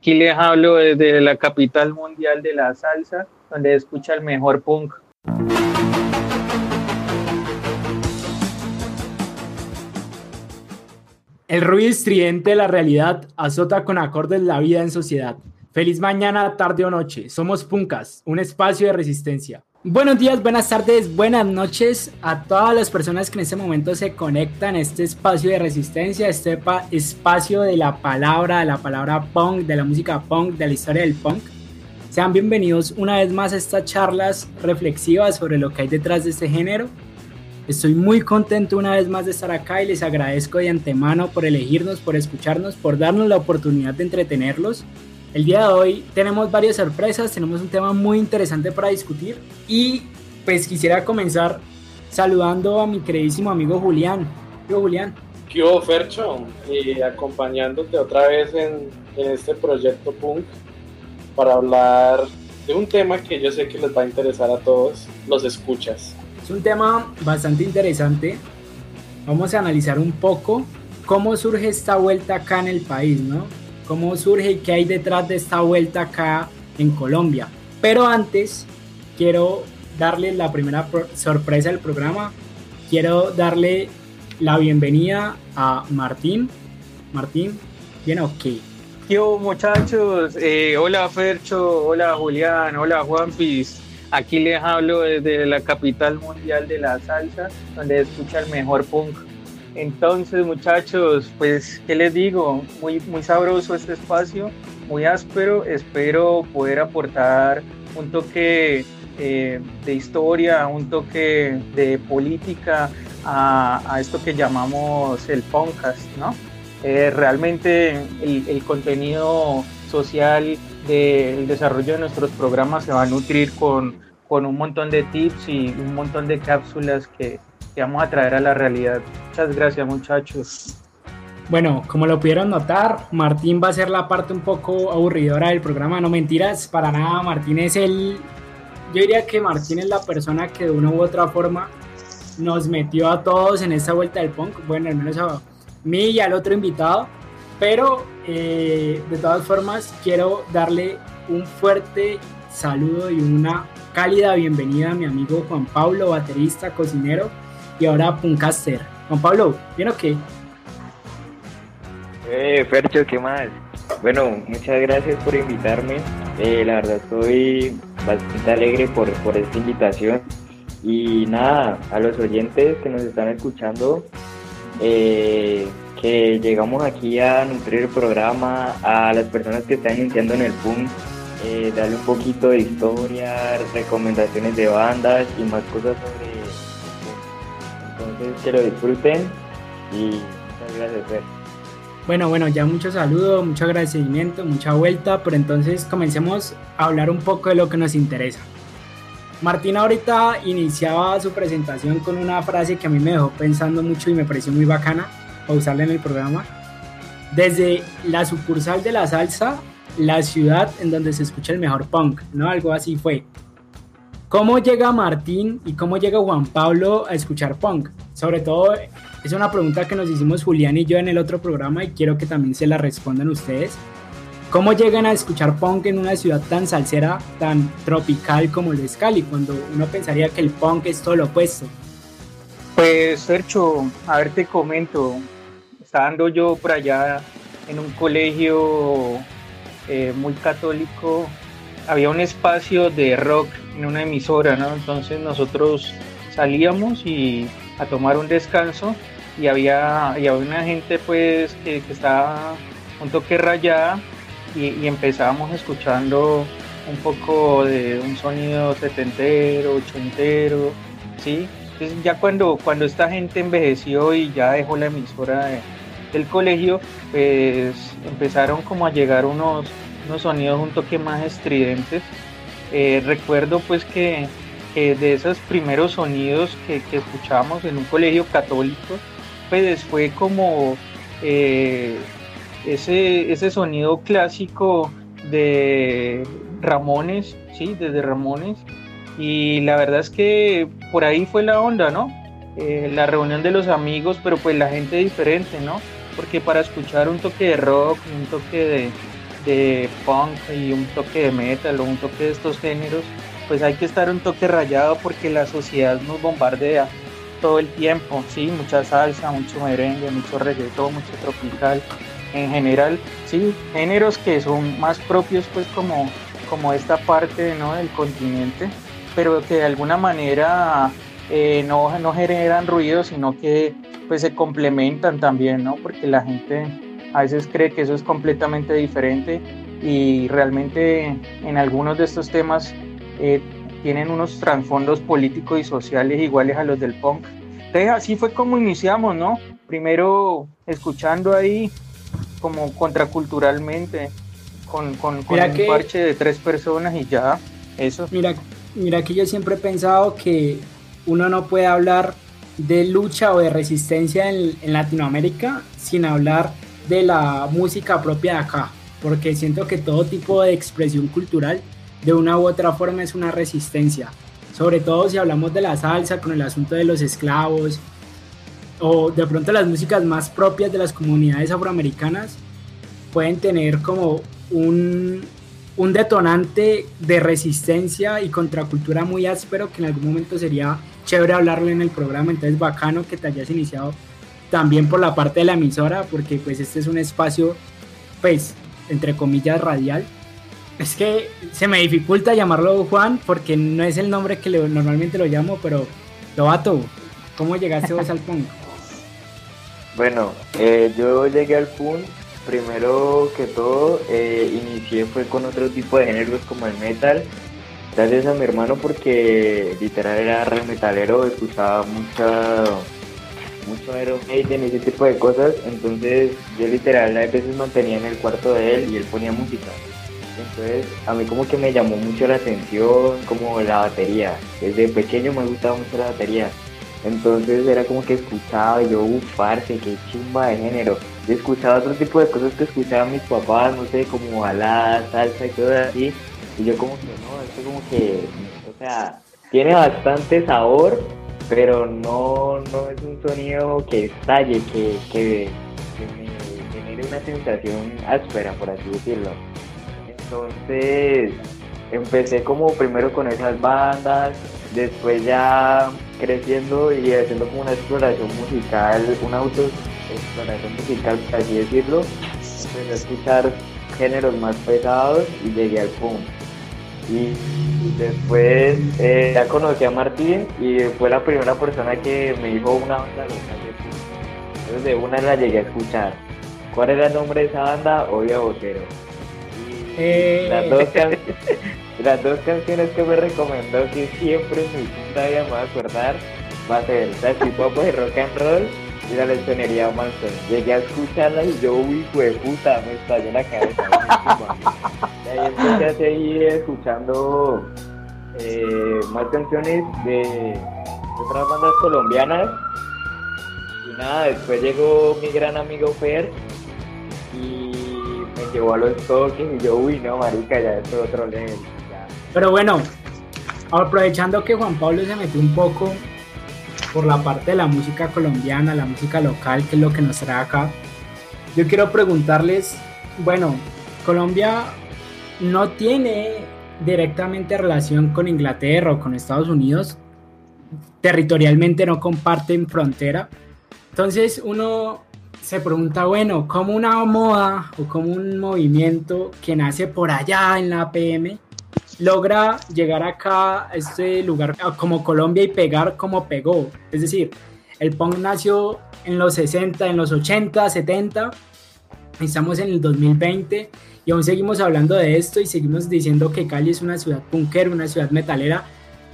Aquí les hablo desde la capital mundial de la salsa, donde escucha el mejor punk. El ruido estridente de la realidad azota con acordes la vida en sociedad. Feliz mañana, tarde o noche. Somos Puncas, un espacio de resistencia. Buenos días, buenas tardes, buenas noches a todas las personas que en este momento se conectan a este espacio de resistencia, este espacio de la palabra, de la palabra punk, de la música punk, de la historia del punk. Sean bienvenidos una vez más a estas charlas reflexivas sobre lo que hay detrás de este género. Estoy muy contento una vez más de estar acá y les agradezco de antemano por elegirnos, por escucharnos, por darnos la oportunidad de entretenerlos el día de hoy tenemos varias sorpresas, tenemos un tema muy interesante para discutir y pues quisiera comenzar saludando a mi queridísimo amigo Julián. ¿Qué Julián? ¿Qué hubo, Fercho? Y acompañándote otra vez en, en este proyecto Punk para hablar de un tema que yo sé que les va a interesar a todos, los escuchas. Es un tema bastante interesante. Vamos a analizar un poco cómo surge esta vuelta acá en el país, ¿no? Cómo surge y qué hay detrás de esta vuelta acá en Colombia. Pero antes, quiero darle la primera sorpresa del programa. Quiero darle la bienvenida a Martín. Martín, ¿bien o qué? Yo, muchachos, eh, hola Fercho, hola Julián, hola Juanpis. Aquí les hablo desde la capital mundial de la salsa, donde escucha el mejor punk entonces, muchachos, pues, ¿qué les digo? Muy, muy sabroso este espacio, muy áspero. Espero poder aportar un toque eh, de historia, un toque de política a, esto que llamamos el podcast, ¿no? Eh, realmente el, el, contenido social del desarrollo de nuestros programas se va a nutrir con, con un montón de tips y un montón de cápsulas que, que vamos a traer a la realidad. Muchas gracias muchachos. Bueno, como lo pudieron notar, Martín va a ser la parte un poco aburridora del programa, no mentiras, para nada, Martín es el, yo diría que Martín es la persona que de una u otra forma nos metió a todos en esta vuelta del punk, bueno, al menos a mí y al otro invitado, pero eh, de todas formas quiero darle un fuerte saludo y una cálida bienvenida a mi amigo Juan Pablo, baterista, cocinero, y ahora Puncaster. Juan Pablo, ¿bien o qué? Eh, Fercho, ¿qué más? Bueno, muchas gracias por invitarme. Eh, la verdad estoy bastante alegre por, por esta invitación. Y nada, a los oyentes que nos están escuchando, eh, que llegamos aquí a nutrir el programa, a las personas que están iniciando en el PUM, eh, darle un poquito de historia, recomendaciones de bandas y más cosas sobre que lo disfruten y muchas gracias. Bueno, bueno, ya mucho saludo, mucho agradecimiento, mucha vuelta, pero entonces comencemos a hablar un poco de lo que nos interesa. Martín ahorita iniciaba su presentación con una frase que a mí me dejó pensando mucho y me pareció muy bacana para usarla en el programa. Desde la sucursal de la salsa, la ciudad en donde se escucha el mejor punk, ¿no? Algo así fue. ¿Cómo llega Martín y cómo llega Juan Pablo a escuchar punk? Sobre todo, es una pregunta que nos hicimos Julián y yo en el otro programa y quiero que también se la respondan ustedes. ¿Cómo llegan a escuchar punk en una ciudad tan salsera, tan tropical como el es Cali, cuando uno pensaría que el punk es todo lo opuesto? Pues, Sergio, a ver, te comento. Estando yo por allá en un colegio eh, muy católico, había un espacio de rock en una emisora, ¿no? Entonces nosotros salíamos y a tomar un descanso y había, había una gente pues que, estaba un toque rayada y, empezábamos escuchando un poco de un sonido setentero, ochentero, ¿sí? Entonces ya cuando, cuando esta gente envejeció y ya dejó la emisora del colegio, pues empezaron como a llegar unos, unos sonidos un toque más estridentes eh, recuerdo pues que, de esos primeros sonidos que, que, escuchábamos en un colegio católico, pues fue como eh, ese, ese sonido clásico de Ramones, sí, desde Ramones, y la verdad es que por ahí fue la onda, ¿no? Eh, la reunión de los amigos, pero pues la gente diferente, ¿no? Porque para escuchar un toque de rock, un toque de, de punk y un toque de metal o un toque de estos géneros, pues hay que estar un toque rayado porque la sociedad nos bombardea todo el tiempo, sí, mucha salsa, mucho merengue, mucho reggaetón, mucho tropical, en general, sí, géneros que son más propios pues como, como esta parte ¿no? del continente, pero que de alguna manera eh, no, no generan ruido, sino que pues se complementan también, ¿no? Porque la gente a veces cree que eso es completamente diferente y realmente en algunos de estos temas eh, tienen unos trasfondos políticos y sociales iguales a los del punk. Entonces así fue como iniciamos, ¿no? Primero escuchando ahí como contraculturalmente con, con, un parche de tres personas y ya, eso. Mira, mira que yo siempre he pensado que uno no puede hablar de lucha o de resistencia en, en Latinoamérica sin hablar de la música propia de acá, porque siento que todo tipo de expresión cultural de una u otra forma es una resistencia, sobre todo si hablamos de la salsa con el asunto de los esclavos o de pronto las músicas más propias de las comunidades afroamericanas pueden tener como un, un detonante de resistencia y contracultura muy áspero que en algún momento sería chévere hablarlo en el programa, entonces bacano que te hayas iniciado también por la parte de la emisora, porque pues este es un espacio, pues, entre comillas, radial. Es que se me dificulta llamarlo Juan porque no es el nombre que normalmente lo llamo, pero Lobato, ¿cómo llegaste vos al punk? Bueno, eh, yo llegué al punk, primero que todo, eh, inicié fue con otro tipo de géneros como el metal, gracias a mi hermano porque literal era re metalero, escuchaba mucha mucho Iron Maiden y ese tipo de cosas, entonces yo literal a veces mantenía en el cuarto de él y él ponía música. Entonces a mí como que me llamó mucho la atención como la batería. Desde pequeño me gustaba mucho la batería. Entonces era como que escuchaba yo, uff, parce, qué chimba de género. Yo escuchaba otro tipo de cosas que escuchaban mis papás, no sé, como balada, salsa y todo así. Y yo como que no, esto como que, o sea, tiene bastante sabor, pero no, no es un sonido que estalle, que, que, me genere una sensación áspera, por así decirlo. Entonces empecé como primero con esas bandas, después ya creciendo y haciendo como una exploración musical, una autoexploración musical, por así decirlo, empecé a escuchar géneros más pesados y llegué al punk y después eh, ya conocí a Martín y fue la primera persona que me dijo una banda Entonces de una la llegué a escuchar. ¿Cuál era el nombre de esa banda? Obvio Botero. Eh. Las, dos las dos canciones que me recomendó que siempre en mi puta vida me voy a acordar va a ser Pop y Rock and Roll y la lechonería Manson. Llegué a escucharla y yo, uy, fue puta, me estalló la cabeza. ahí empecé a seguir escuchando eh, más canciones de, otras bandas colombianas. Y nada, después llegó mi gran amigo Fer y me llevó a los toques y yo, uy, no, marica, ya es otro level. Pero bueno, aprovechando que Juan Pablo se metió un poco por la parte de la música colombiana, la música local, que es lo que nos trae acá. Yo quiero preguntarles, bueno, Colombia no tiene directamente relación con Inglaterra o con Estados Unidos, territorialmente no comparten frontera. Entonces uno se pregunta, bueno, ¿cómo una moda o como un movimiento que nace por allá en la PM logra llegar acá a este lugar como Colombia y pegar como pegó. Es decir, el punk nació en los 60, en los 80, 70, estamos en el 2020 y aún seguimos hablando de esto y seguimos diciendo que Cali es una ciudad punkera, una ciudad metalera,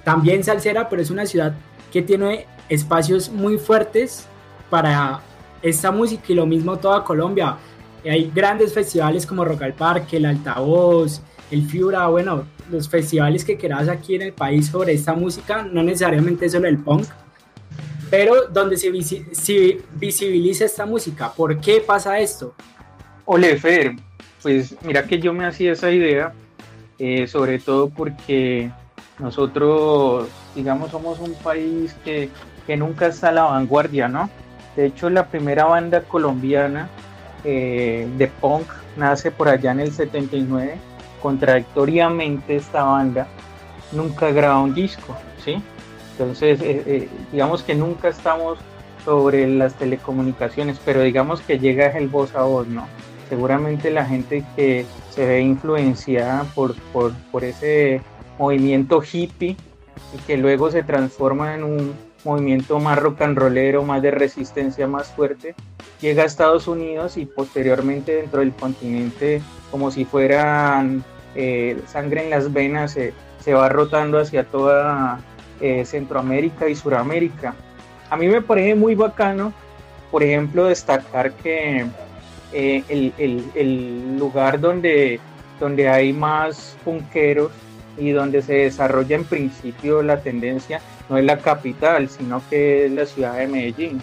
también salsera, pero es una ciudad que tiene espacios muy fuertes para esta música y lo mismo toda Colombia. Hay grandes festivales como Rock al Parque, el Altavoz, el Fiura, bueno, los festivales que quieras aquí en el país sobre esta música, no necesariamente solo el punk, pero donde se, visibiliza esta música. ¿Por qué pasa esto? Ole, Fer, pues mira que yo me hacía esa idea, eh, sobre todo porque nosotros, digamos, somos un país que, que, nunca está a la vanguardia, ¿no? De hecho, la primera banda colombiana eh, de punk nace por allá en el 79. Contradictoriamente esta banda nunca graba un disco, ¿sí? Entonces, eh, digamos que nunca estamos sobre las telecomunicaciones, pero digamos que llega el voz a voz, ¿no? Seguramente la gente que se ve influenciada por, por, ese movimiento hippie y que luego se transforma en un movimiento más rock and rollero, más de resistencia más fuerte, llega a Estados Unidos y posteriormente dentro del continente, como si fueran eh, sangre en las venas, se va rotando hacia toda eh, Centroamérica y Suramérica. A mí me parece muy bacano, por ejemplo, destacar que eh, el, lugar donde, donde hay más punqueros y donde se desarrolla en principio la tendencia no es la capital, sino que es la ciudad de Medellín.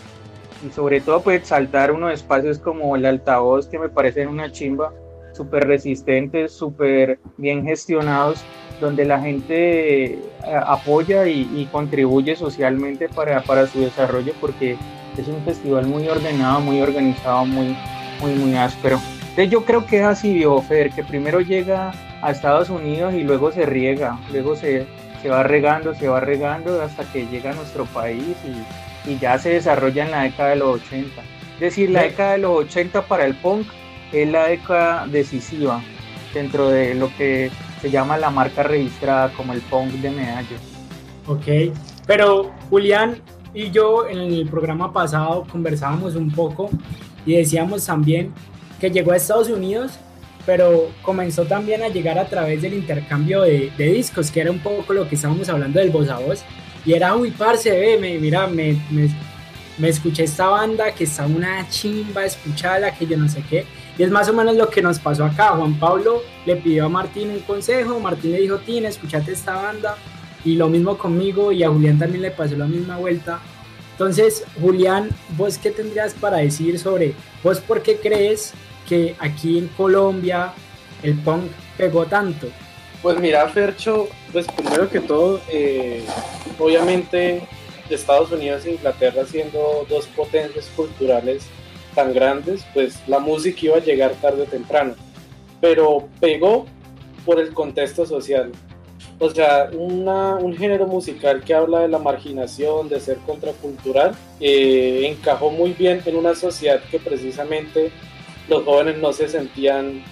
Y sobre todo pues saltar unos espacios como el altavoz que me parecen una chimba, súper resistentes, súper bien gestionados, donde la gente eh, apoya y, contribuye socialmente para, para, su desarrollo porque es un festival muy ordenado, muy organizado, muy, muy, muy áspero. Entonces yo creo que es así, Fer, que primero llega a Estados Unidos y luego se riega, luego se, se va regando, se va regando hasta que llega a nuestro país y, y ya se desarrolla en la década de los 80. Es decir, la década de los 80 para el punk es la década decisiva dentro de lo que se llama la marca registrada como el punk de medallo. Ok, pero Julián y yo en el programa pasado conversábamos un poco y decíamos también que llegó a Estados Unidos, pero comenzó también a llegar a través del intercambio de, discos, que era un poco lo que estábamos hablando del voz a voz. Y era, uy, parce, ve, me, mira, me, me, me escuché esta banda que está una chimba, escuchala, que yo no sé qué. Y es más o menos lo que nos pasó acá. Juan Pablo le pidió a Martín un consejo, Martín le dijo, Tina, escúchate esta banda. Y lo mismo conmigo y a Julián también le pasó la misma vuelta. Entonces, Julián, ¿vos qué tendrías para decir sobre, vos por qué crees que aquí en Colombia el punk pegó tanto? Pues mira, Fercho, pues primero que todo, eh, obviamente Estados Unidos e Inglaterra siendo dos potencias culturales tan grandes, pues la música iba a llegar tarde o temprano, pero pegó por el contexto social. O sea, un género musical que habla de la marginación, de ser contracultural, eh, encajó muy bien en una sociedad que precisamente los jóvenes no se sentían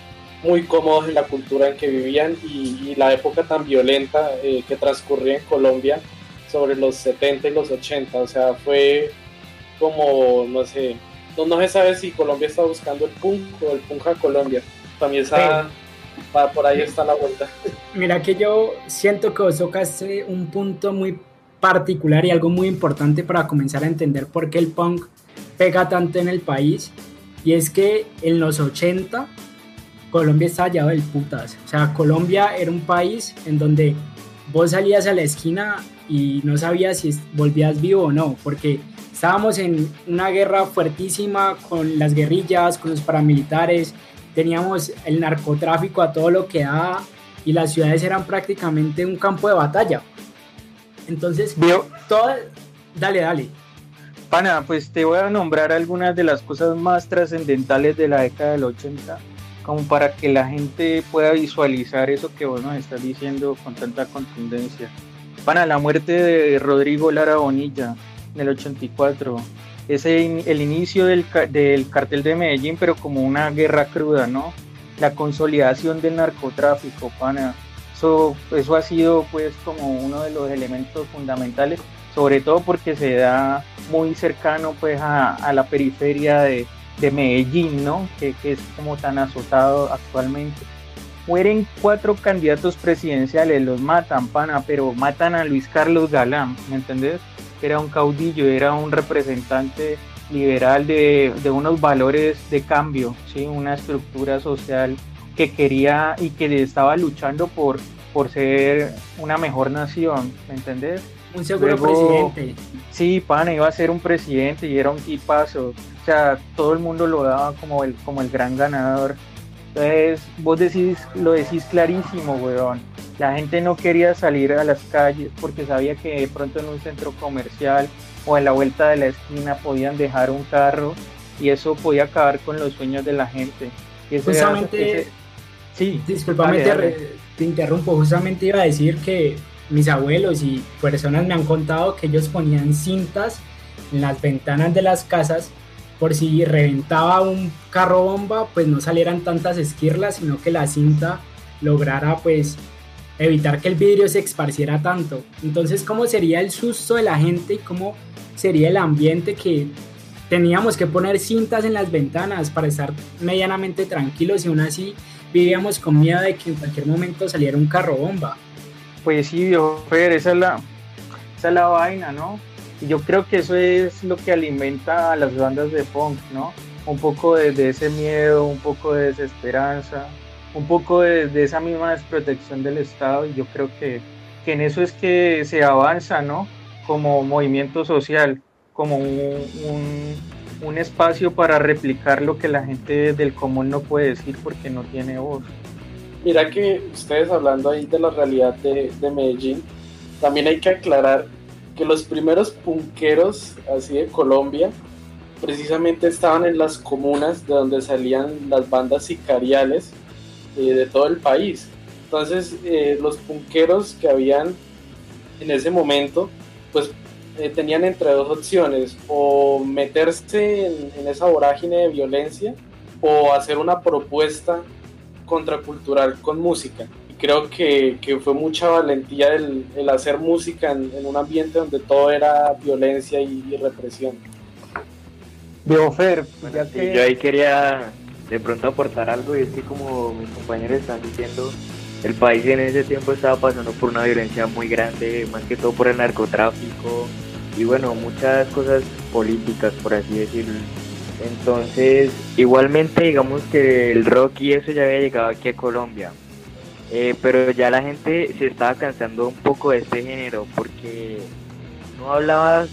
muy cómodos en la cultura en que vivían y, la época tan violenta eh, que transcurría en Colombia sobre los 70 y los 80. O sea, fue como, no sé, no, se sabe si Colombia está buscando el punk o el punk a Colombia. También está, por ahí está la vuelta. Mira que yo siento que vos tocaste un punto muy particular y algo muy importante para comenzar a entender por qué el punk pega tanto en el país. Y es que en los 80 Colombia estaba llevado del putas. O sea, Colombia era un país en donde vos salías a la esquina y no sabías si volvías vivo o no, porque estábamos en una guerra fuertísima con las guerrillas, con los paramilitares, teníamos el narcotráfico a todo lo que da y las ciudades eran prácticamente un campo de batalla. Entonces, Vio. todo... Dale, dale. Pana, pues te voy a nombrar algunas de las cosas más trascendentales de la década del 80, como para que la gente pueda visualizar eso que vos nos estás diciendo con tanta contundencia. Para la muerte de Rodrigo Lara Bonilla en el 84. Es el, inicio del, del, cartel de Medellín, pero como una guerra cruda, ¿no? La consolidación del narcotráfico, pana. Eso, eso ha sido pues como uno de los elementos fundamentales, sobre todo porque se da muy cercano pues a, a la periferia de, de Medellín, ¿no? Que, que, es como tan azotado actualmente mueren cuatro candidatos presidenciales, los matan, pana, pero matan a Luis Carlos Galán, ¿me entendés? Era un caudillo, era un representante liberal de, de unos valores de cambio, ¿sí? una estructura social que quería y que estaba luchando por, por ser una mejor nación, ¿me entendés? Un seguro presidente. Sí, pana, iba a ser un presidente y era un tipazo. O sea, todo el mundo lo daba como el, como el gran ganador. Entonces, vos decís, lo decís clarísimo, weón. La gente no quería salir a las calles porque sabía que de pronto en un centro comercial o en la vuelta de la esquina podían dejar un carro y eso podía acabar con los sueños de la gente. Justamente, sí, discúlpame, te interrumpo, justamente iba a decir que mis abuelos y personas me han contado que ellos ponían cintas en las ventanas de las casas por si reventaba un carro bomba, pues no salieran tantas esquirlas, sino que la cinta lograra pues evitar que el vidrio se esparciera tanto. Entonces, ¿cómo sería el susto de la gente y cómo sería el ambiente que teníamos que poner cintas en las ventanas para estar medianamente tranquilos y aún así vivíamos con miedo de que en cualquier momento saliera un carro bomba? Pues sí, Fer, esa es la, esa es la vaina, ¿no? Y yo creo que eso es lo que alimenta a las bandas de punk, ¿no? Un poco de, ese miedo, un poco de desesperanza, un poco de, esa misma desprotección del Estado y yo creo que, que, en eso es que se avanza, ¿no? Como movimiento social, como un, un, espacio para replicar lo que la gente del común no puede decir porque no tiene voz. Mira que ustedes hablando ahí de la realidad de, de Medellín, también hay que aclarar que los primeros punqueros así de Colombia precisamente estaban en las comunas de donde salían las bandas sicariales eh, de todo el país. Entonces eh, los punqueros que habían en ese momento pues eh, tenían entre dos opciones o meterse en, en esa vorágine de violencia o hacer una propuesta contracultural con música. Y creo que, que fue mucha valentía el, el hacer música en, en, un ambiente donde todo era violencia y, represión. Veo Fer, yo ahí quería de pronto aportar algo y es que como mis compañeros están diciendo, el país en ese tiempo estaba pasando por una violencia muy grande, más que todo por el narcotráfico y bueno, muchas cosas políticas, por así decirlo. Entonces, igualmente digamos que el rock y eso ya había llegado aquí a Colombia. Eh, pero ya la gente se estaba cansando un poco de este género porque no hablaba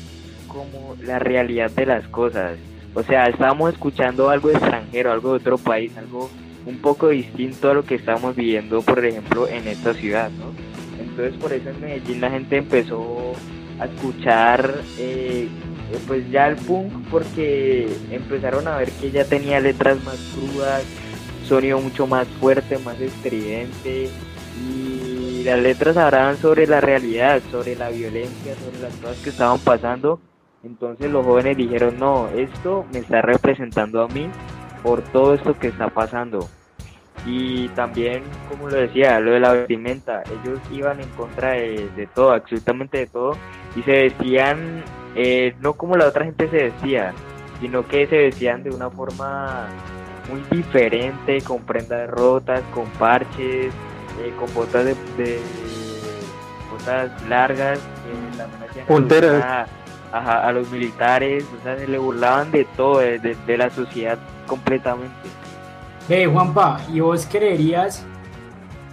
como la realidad de las cosas. O sea, estábamos escuchando algo extranjero, algo de otro país, algo un poco distinto a lo que estábamos viviendo, por ejemplo, en esta ciudad, ¿no? Entonces por eso en Medellín la gente empezó a escuchar eh, pues ya el punk porque empezaron a ver que ya tenía letras más crudas, sonido mucho más fuerte, más estridente y las letras hablaban sobre la realidad, sobre la violencia, sobre las cosas que estaban pasando. Entonces los jóvenes dijeron, no, esto me está representando a mí por todo esto que está pasando. Y también, como lo decía, lo de la vestimenta, ellos iban en contra de, de todo, absolutamente de todo, y se vestían eh, no como la otra gente se decía, sino que se vestían de una forma muy diferente, con prendas rotas, con parches, eh, con botas de, botas largas, a, a, los militares, o sea, se le burlaban de todo, de, la sociedad completamente. Ve, Juanpa, ¿y vos creerías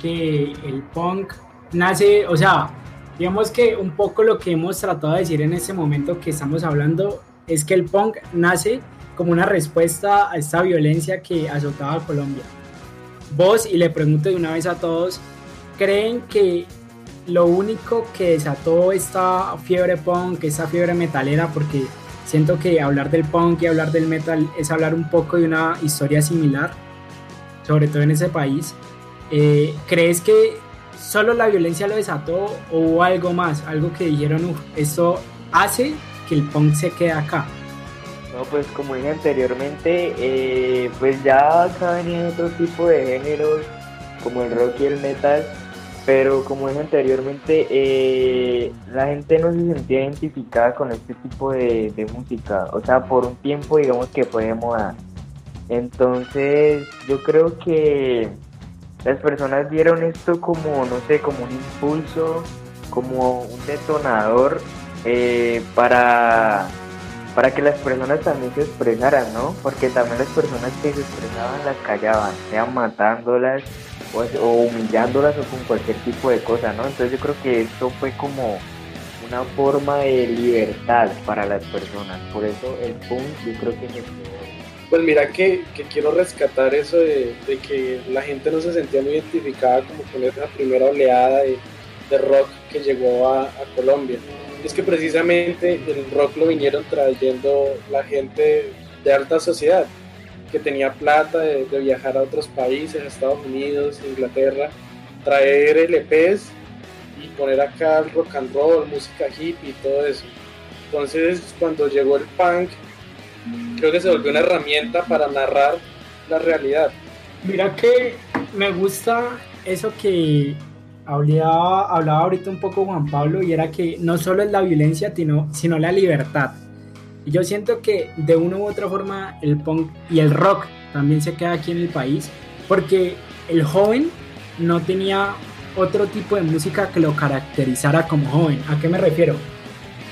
que el punk nace, o sea, Digamos que un poco lo que hemos tratado de decir en este momento que estamos hablando es que el punk nace como una respuesta a esta violencia que azotaba a Colombia. Vos, y le pregunto de una vez a todos, ¿creen que lo único que desató esta fiebre punk, esta fiebre metalera, porque siento que hablar del punk y hablar del metal es hablar un poco de una historia similar, sobre todo en ese país, eh, ¿crees que solo la violencia lo desató o algo más, algo que dijeron, Uf, esto hace que el punk se quede acá. No, pues como dije anteriormente, eh, pues ya acá venían otro tipo de géneros, como el rock y el metal, pero como dije anteriormente, eh, la gente no se sentía identificada con este tipo de, música, o sea, por un tiempo digamos que fue de moda. Entonces, yo creo que las personas vieron esto como, no sé, como un impulso, como un detonador eh, para, para que las personas también se expresaran, ¿no? Porque también las personas que se expresaban las callaban, sean matándolas o, o humillándolas o con cualquier tipo de cosa, ¿no? Entonces yo creo que esto fue como una forma de libertad para las personas. Por eso el punk yo creo que pues mira que, quiero rescatar eso de, que la gente no se sentía muy identificada como con esa primera oleada de, rock que llegó a, Colombia. Es que precisamente el rock lo vinieron trayendo la gente de alta sociedad, que tenía plata de, viajar a otros países, Estados Unidos, Inglaterra, traer LPs y poner acá rock and roll, música hippie y todo eso. Entonces, cuando llegó el punk, creo que se volvió una herramienta para narrar la realidad. Mira que me gusta eso que hablaba, hablaba ahorita un poco Juan Pablo y era que no solo es la violencia, sino, sino la libertad. Y yo siento que de una u otra forma el punk y el rock también se queda aquí en el país porque el joven no tenía otro tipo de música que lo caracterizara como joven. ¿A qué me refiero?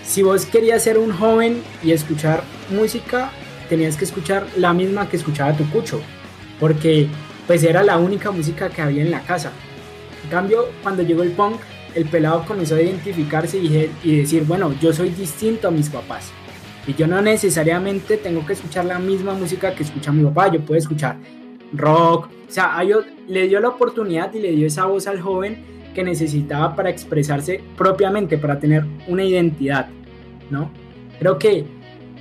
Si vos querías ser un joven y escuchar música, tenías que escuchar la misma que escuchaba tu cucho, porque pues era la única música que había en la casa. En cambio, cuando llegó el punk, el pelado comenzó a identificarse y, y decir, bueno, yo soy distinto a mis papás. Y yo no necesariamente tengo que escuchar la misma música que escucha mi papá, yo puedo escuchar rock. O sea, le dio la oportunidad y le dio esa voz al joven que necesitaba para expresarse propiamente, para tener una identidad, ¿no? Creo que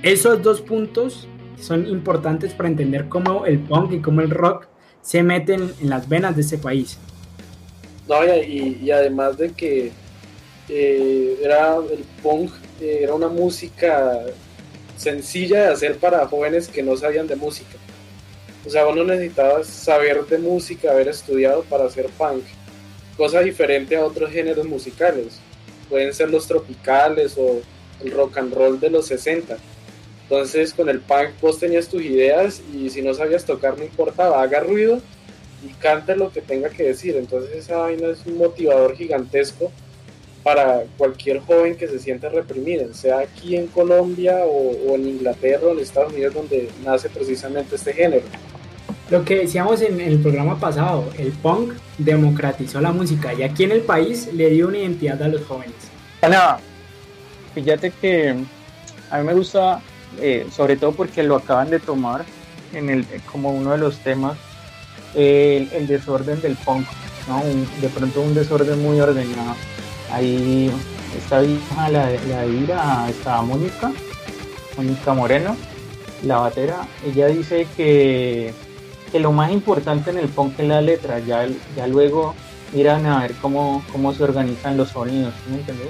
esos dos puntos son importantes para entender cómo el punk y cómo el rock se meten en las venas de ese país. No, y, además de que eh, era el punk, eh, era una música sencilla de hacer para jóvenes que no sabían de música. O sea, vos no necesitabas saber de música, haber estudiado para hacer punk. Cosa diferente a otros géneros musicales. Pueden ser los tropicales o el rock and roll de los 60. Entonces con el punk vos tenías tus ideas y si no sabías tocar no importaba, haga ruido y cante lo que tenga que decir. Entonces esa vaina es un motivador gigantesco para cualquier joven que se siente reprimido, sea aquí en Colombia o, en Inglaterra o en Estados Unidos donde nace precisamente este género. Lo que decíamos en el programa pasado, el punk democratizó la música y aquí en el país le dio una identidad a los jóvenes. Ana, fíjate que a mí me gusta, eh, sobre todo porque lo acaban de tomar en el, como uno de los temas, el, desorden del punk, ¿no? de pronto un desorden muy ordenado Ahí está vieja la, la Ira, está Mónica, Mónica Moreno, la batera. Ella dice que, que, lo más importante en el punk es la letra, ya, ya luego irán a ver cómo, cómo se organizan los sonidos, ¿me entiendes?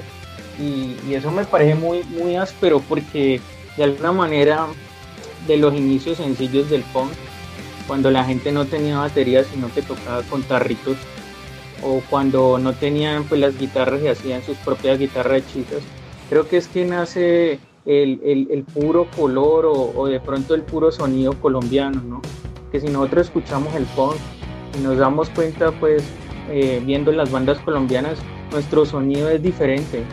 Y, y, eso me parece muy, muy áspero porque de alguna manera de los inicios sencillos del punk, cuando la gente no tenía batería sino que tocaba con tarritos o cuando no tenían pues las guitarras y hacían sus propias guitarras hechizas. Creo que es que nace el, el, el puro color o, o, de pronto el puro sonido colombiano, ¿no? Que si nosotros escuchamos el punk y nos damos cuenta pues eh, viendo las bandas colombianas, nuestro sonido es diferente,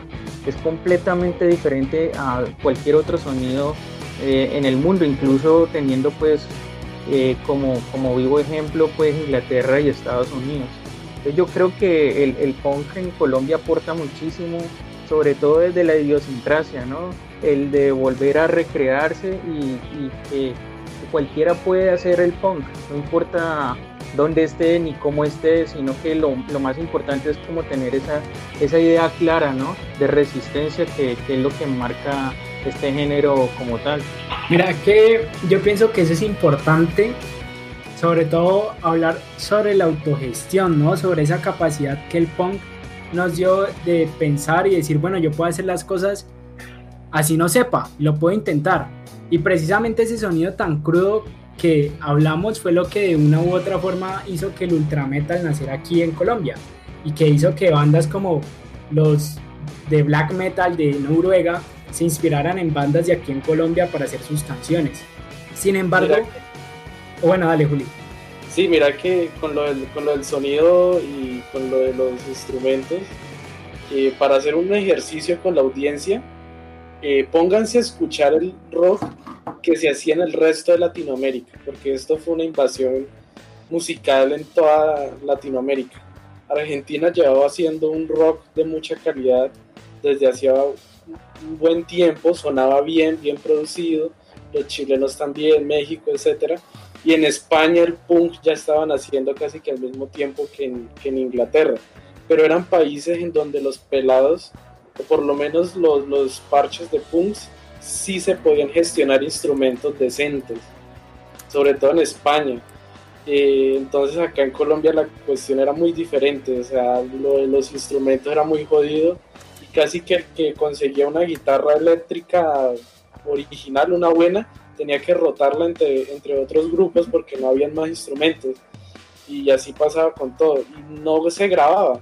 es completamente diferente a cualquier otro sonido eh, en el mundo, incluso teniendo pues eh, como, como vivo ejemplo pues Inglaterra y Estados Unidos. Yo creo que el, el punk en Colombia aporta muchísimo, sobre todo desde la idiosincrasia, ¿no? El de volver a recrearse y, que cualquiera puede hacer el punk, no importa dónde esté ni cómo esté, sino que lo, más importante es como tener esa, esa idea clara, ¿no? De resistencia que, que, es lo que marca este género como tal. Mira que yo pienso que eso es importante sobre todo hablar sobre la autogestión, ¿no? Sobre esa capacidad que el punk nos dio de pensar y decir, bueno, yo puedo hacer las cosas así no sepa, lo puedo intentar. Y precisamente ese sonido tan crudo que hablamos fue lo que de una u otra forma hizo que el ultrametal naciera aquí en Colombia y que hizo que bandas como los de black metal de Noruega se inspiraran en bandas de aquí en Colombia para hacer sus canciones. Sin embargo, bueno, dale, Juli. Sí, mira que con lo del, con lo del sonido y con lo de los instrumentos, eh, para hacer un ejercicio con la audiencia, eh, pónganse a escuchar el rock que se hacía en el resto de Latinoamérica, porque esto fue una invasión musical en toda Latinoamérica. Argentina llevaba haciendo un rock de mucha calidad desde hacía un buen tiempo, sonaba bien, bien producido, los chilenos también, México, etcétera y en España el punk ya estaban haciendo casi que al mismo tiempo que en, Inglaterra, pero eran países en donde los pelados, o por lo menos los, los parches de punks, sí se podían gestionar instrumentos decentes. sobre todo en España. Eh, entonces acá en Colombia la cuestión era muy diferente, o sea, lo de los instrumentos era muy jodido y casi que el que conseguía una guitarra eléctrica original, una buena, tenía que rotarla entre, entre otros grupos porque no habían más instrumentos y así pasaba con todo y no se grababa.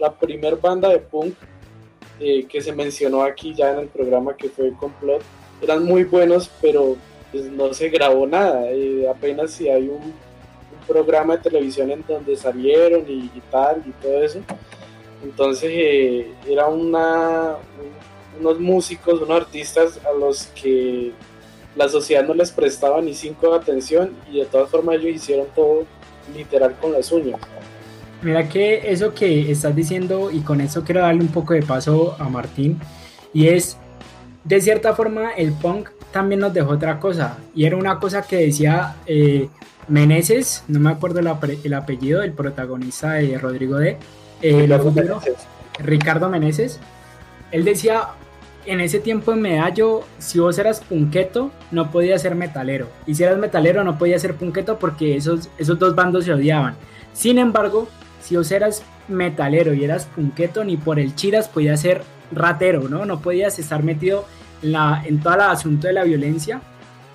La primer banda de punk eh, que se mencionó aquí ya en el programa que fue Complot eran muy buenos pero pues, no se grabó nada, eh, apenas si hay un programa de televisión en donde salieron y, tal y todo eso. Entonces eh, era una, unos músicos, unos artistas a los que la sociedad no les prestaba ni cinco de atención y de todas formas ellos hicieron todo literal con las uñas. Mira que eso que estás diciendo y con eso quiero darle un poco de paso a Martín y es de cierta forma el punk también nos dejó otra cosa y era una cosa que decía eh, Meneses, no me acuerdo el, apellido del protagonista de Rodrigo D. Eh, Ricardo Meneses. Él decía, en ese tiempo en Medallo, si vos eras punqueto, no podías ser metalero. Y si eras metalero, no podías ser punqueto porque esos, esos dos bandos se odiaban. Sin embargo, si vos eras metalero y eras punqueto, ni por el chiras podías ser ratero, ¿no? No podías estar metido en, la, en todo el asunto de la violencia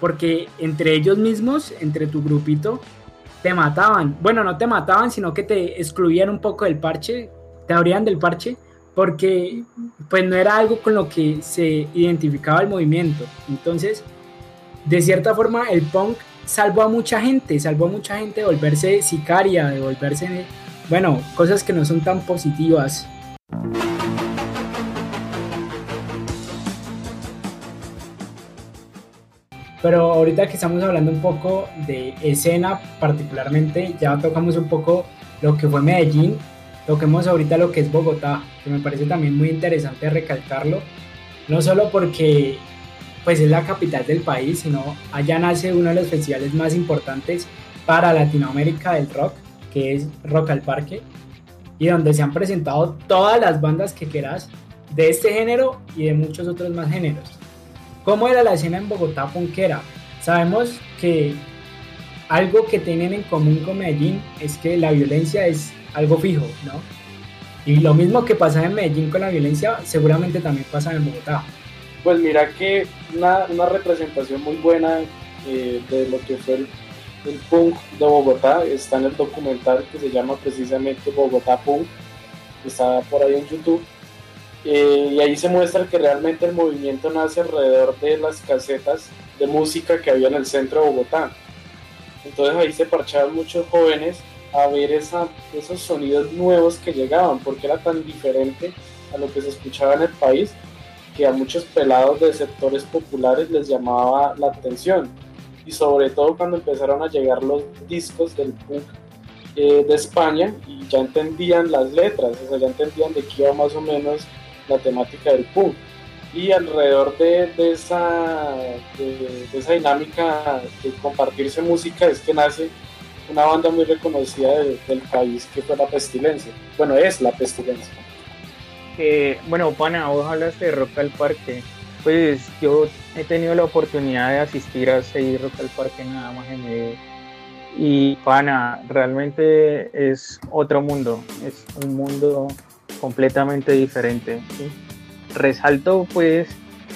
porque entre ellos mismos, entre tu grupito, te mataban. Bueno, no te mataban, sino que te excluían un poco del parche, te abrían del parche, porque pues no era algo con lo que se identificaba el movimiento. Entonces, de cierta forma, el punk salvó a mucha gente, salvó a mucha gente de volverse sicaria, de volverse, bueno, cosas que no son tan positivas. Pero ahorita que estamos hablando un poco de escena particularmente, ya tocamos un poco lo que fue Medellín, toquemos ahorita lo que es Bogotá, que me parece también muy interesante recalcarlo, no solo porque pues es la capital del país, sino allá nace uno de los festivales más importantes para Latinoamérica del rock, que es Rock al Parque, y donde se han presentado todas las bandas que quieras de este género y de muchos otros más géneros. ¿Cómo era la escena en Bogotá punkera? Sabemos que algo que tienen en común con Medellín es que la violencia es algo fijo, ¿no? Y lo mismo que pasa en Medellín con la violencia, seguramente también pasa en Bogotá. Pues mira que una, una representación muy buena eh, de lo que fue el, el, punk de Bogotá está en el documental que se llama precisamente Bogotá Punk, está por ahí en YouTube eh, y ahí se muestra que realmente el movimiento nace alrededor de las casetas de música que había en el centro de Bogotá. Entonces ahí se parchaban muchos jóvenes a ver esos sonidos nuevos que llegaban, porque era tan diferente a lo que se escuchaba en el país que a muchos pelados de sectores populares les llamaba la atención. Y sobre todo cuando empezaron a llegar los discos del punk eh, de España y ya entendían las letras, o sea, ya entendían de qué iba más o menos la temática del punk. Y alrededor de, esa, de, esa dinámica de compartirse música es que nace una banda muy reconocida del país que fue La Pestilencia. Bueno, es La Pestilencia. Eh, bueno, Pana, vos hablas de Rock al Parque. Pues yo he tenido la oportunidad de asistir a ese Rock al Parque nada más en Medellín. Y Pana, realmente es otro mundo, es un mundo completamente diferente. Resalto pues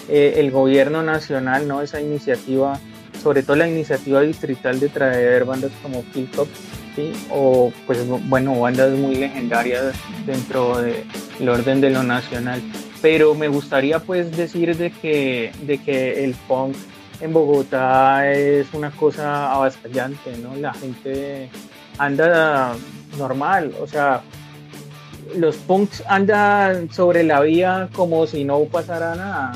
eh, el gobierno nacional, ¿no? esa iniciativa, sobre todo la iniciativa distrital de traer bandas como Hilltop, ¿sí? o pues bueno, bandas muy legendarias dentro del orden de lo nacional. Pero me gustaría pues decir de que, de que el punk en Bogotá es una cosa avasallante, ¿no? La gente anda normal, o sea, los punks andan sobre la vía como si no pasara nada.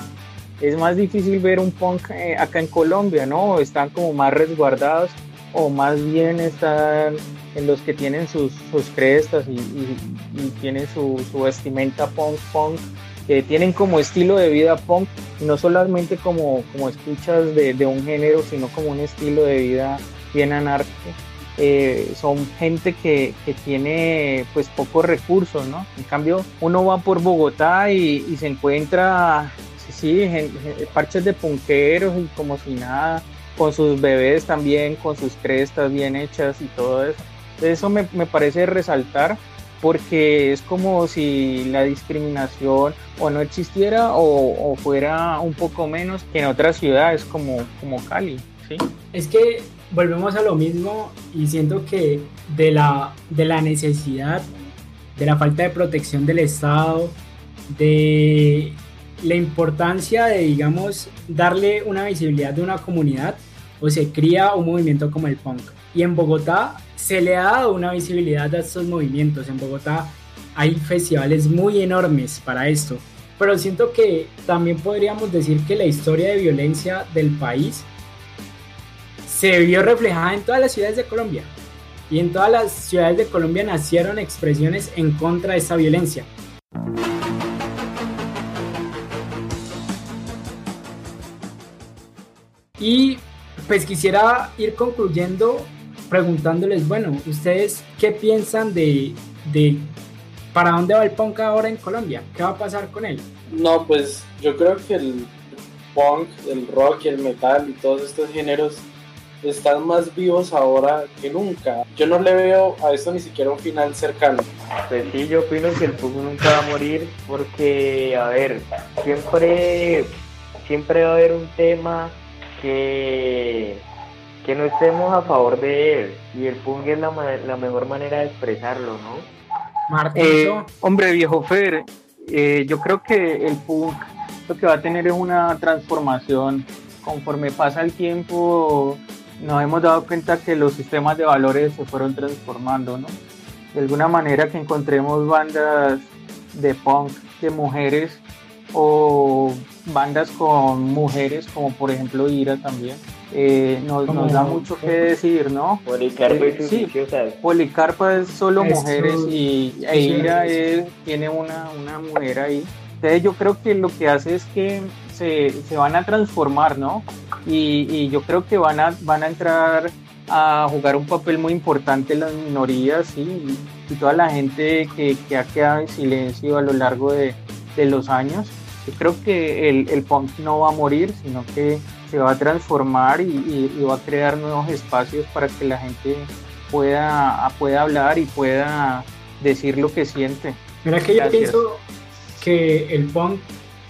Es más difícil ver un punk eh, acá en Colombia, ¿no? Están como más resguardados o más bien están en los que tienen sus, sus crestas y, tienen su, vestimenta punk punk, que tienen como estilo de vida punk, no solamente como, como escuchas de, de un género, sino como un estilo de vida bien anárquico eh, son gente que, tiene pues pocos recursos, ¿no? En cambio, uno va por Bogotá y, se encuentra, sí, parches de punqueros y como si nada, con sus bebés también, con sus crestas bien hechas y todo eso. Eso me, me parece resaltar porque es como si la discriminación o no existiera o, fuera un poco menos que en otras ciudades como, como Cali. ¿sí? Es que volvemos a lo mismo y siento que de la, de la necesidad, de la falta de protección del Estado, de la importancia de, digamos, darle una visibilidad de una comunidad, o se cría un movimiento como el punk. Y en Bogotá se le ha dado una visibilidad a estos movimientos. En Bogotá hay festivales muy enormes para esto. Pero siento que también podríamos decir que la historia de violencia del país se vio reflejada en todas las ciudades de Colombia. Y en todas las ciudades de Colombia nacieron expresiones en contra de esa violencia. Y pues quisiera ir concluyendo preguntándoles, bueno, ¿ustedes qué piensan de, de para dónde va el punk ahora en Colombia? ¿Qué va a pasar con él? No, pues yo creo que el punk, el rock el metal y todos estos géneros están más vivos ahora que nunca. Yo no le veo a esto ni siquiera un final cercano. Pues sí, yo opino que el punk nunca va a morir porque, a ver, siempre, siempre va a haber un tema que que no estemos a favor de él. Y el punk es la, la mejor manera de expresarlo, ¿no? Martín. Eh, hombre, viejo Fer, eh, yo creo que el punk lo que va a tener es una transformación. Conforme pasa el tiempo, nos hemos dado cuenta que los sistemas de valores se fueron transformando, ¿no? De alguna manera que encontremos bandas de punk de mujeres o bandas con mujeres, como por ejemplo Ira también, eh, nos, da mucho que decir, ¿no? Policarpa eh, sí, Policarpa es solo mujeres y Ira tiene una, una mujer ahí. Entonces yo creo que lo que hace es que se, se van a transformar, ¿no? Y, y, yo creo que van a, van a entrar a jugar un papel muy importante las minorías y, y toda la gente que, que, ha quedado en silencio a lo largo de, de los años. Yo creo que el, el punk no va a morir, sino que se va a transformar y, va a crear nuevos espacios para que la gente pueda, pueda hablar y pueda decir lo que siente. Mira que yo pienso que el punk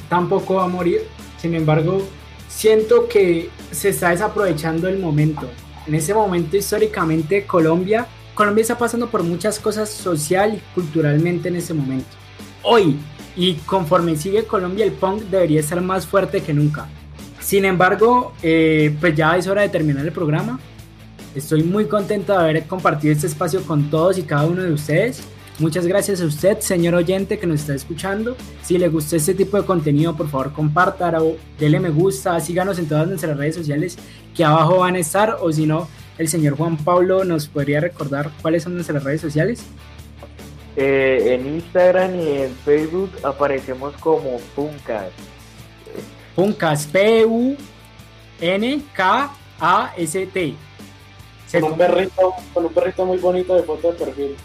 tampoco va a morir, sin embargo, siento que se está desaprovechando el momento. En ese momento históricamente Colombia, Colombia está pasando por muchas cosas social y culturalmente en ese momento. Hoy, y conforme sigue Colombia, el punk debería estar más fuerte que nunca. Sin embargo, eh, pues ya es hora de terminar el programa. Estoy muy contento de haber compartido este espacio con todos y cada uno de ustedes. Muchas gracias a usted, señor oyente que nos está escuchando. Si le gustó este tipo de contenido, por favor compártalo, déle me gusta, síganos en todas nuestras redes sociales que abajo van a estar. O si no, el señor Juan Pablo nos podría recordar cuáles son nuestras redes sociales. Eh, en Instagram y en Facebook aparecemos como Puncas. Puncas, P-U-N-K-A-S-T. Con un, perrito, con un perrito muy bonito de foto de perfil.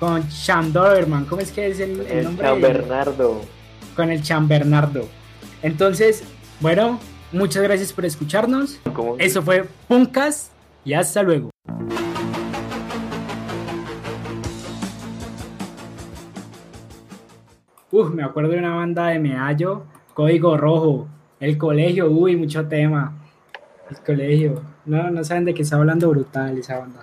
Con Chandoverman, ¿cómo es que es el, el, nombre? Chan Bernardo. Con el Chan Bernardo. Entonces, bueno, muchas gracias por escucharnos. Eso fue Puncas y hasta luego. Uf, me acuerdo de una banda de Medallo, Código Rojo. El colegio, uy, mucho tema. El colegio. No, no saben de qué está hablando brutal esa banda.